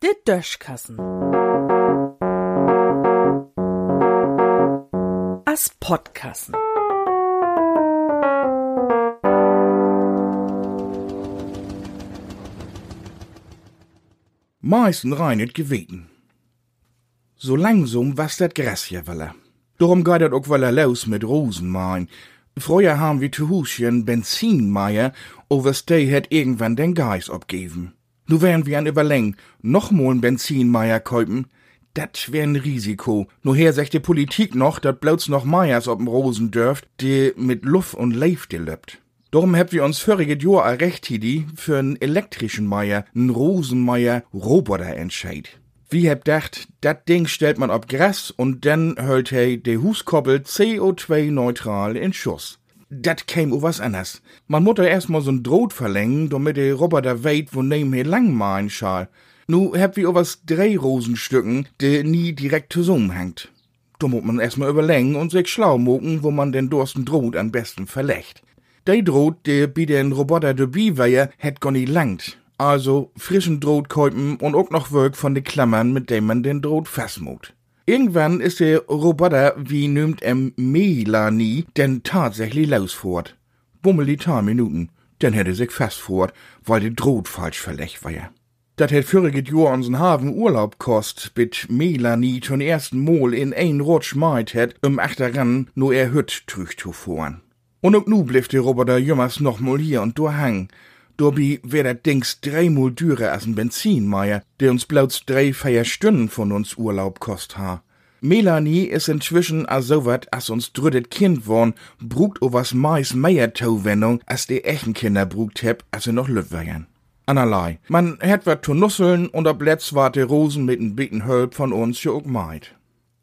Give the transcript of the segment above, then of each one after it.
De Döschkassen. As Podkassen. Meisten reinet geweten. So langsam was dat Gräsje welle. Darum geht dat auch welle los mit Rosenmain. Früher haben wir zu Huschen Benzinmeier, overs het irgendwann den Geist abgeben. Nu wären wir an Überläng noch mal Benzinmeier kaufen. Dat wär ein Risiko. Nur her sagt die Politik noch, dat bloß noch Meiers ob'm Rosen dürft, die mit Luft und Leifte löbt. Darum habt wir uns voriges Jahr a recht hidi für einen elektrischen Meier, einen Rosenmeier Roboter entscheid. Wie habt dacht, dat Ding stellt man auf Gras und dann hält he de Huskoppel CO2-neutral in Schuss. Dat käm o was anders. Man da erstmal so'n Draht verlängern, damit der Roboter weht, wo nehm he lang malen schal. Nu habt wir o was drei Rosenstücken, de nie direkt zusammenhängt. Da muss man erstmal überlegen und sich schlau mucken, wo man den dursten Draht am besten verlegt. De Draht, der bei den Roboter dabei war, hätt gar nie langt. Also frischen Draht kaufen und auch noch Werk von de Klammern, mit dem man den Draht festmut. Irgendwann ist der Roboter, wie nimmt em Melanie, denn tatsächlich losfort. Bummel die paar Minuten, dann hätte sich festfort, weil der Draht falsch verlegt war. Dat hätt voriges Jahr unseren Hafen Urlaub kost, bit Melanie zum ersten Mal in ein Rutsch meid hätt, um achteran nur er Hütt trüch zu fahren. Und auch nu blieb der Roboter jümmers noch mal hier und da hang. Dobi wär dat Dings dreimal dürer als ein Benzinmeier, der uns bloß drei, vier Stunden von uns Urlaub kost ha. Melanie is inzwischen a so wat as uns drüttet Kind worn, brugt o was meis mehr Tauwendung, als die echten Kinder brugt heb, als sie noch lüb wären. Anerlei. Man hätt wat zu nusseln und ob letzt wart de Rosen mit n bitten Hölb von uns jo ook meid.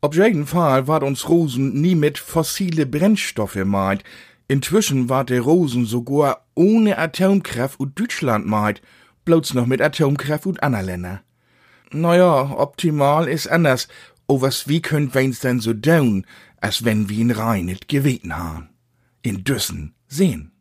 Ob jeden Fall wart uns Rosen nie mit fossile Brennstoffe meid, Inzwischen war der Rosen sogar ohne Atomkraft und Deutschland meid, bloß noch mit Atomkraft und anderen Länder. Naja, optimal ist anders, o was wie könnt wen's denn so down, als wenn wir in Rheinet geweten haben. In Düssen sehen.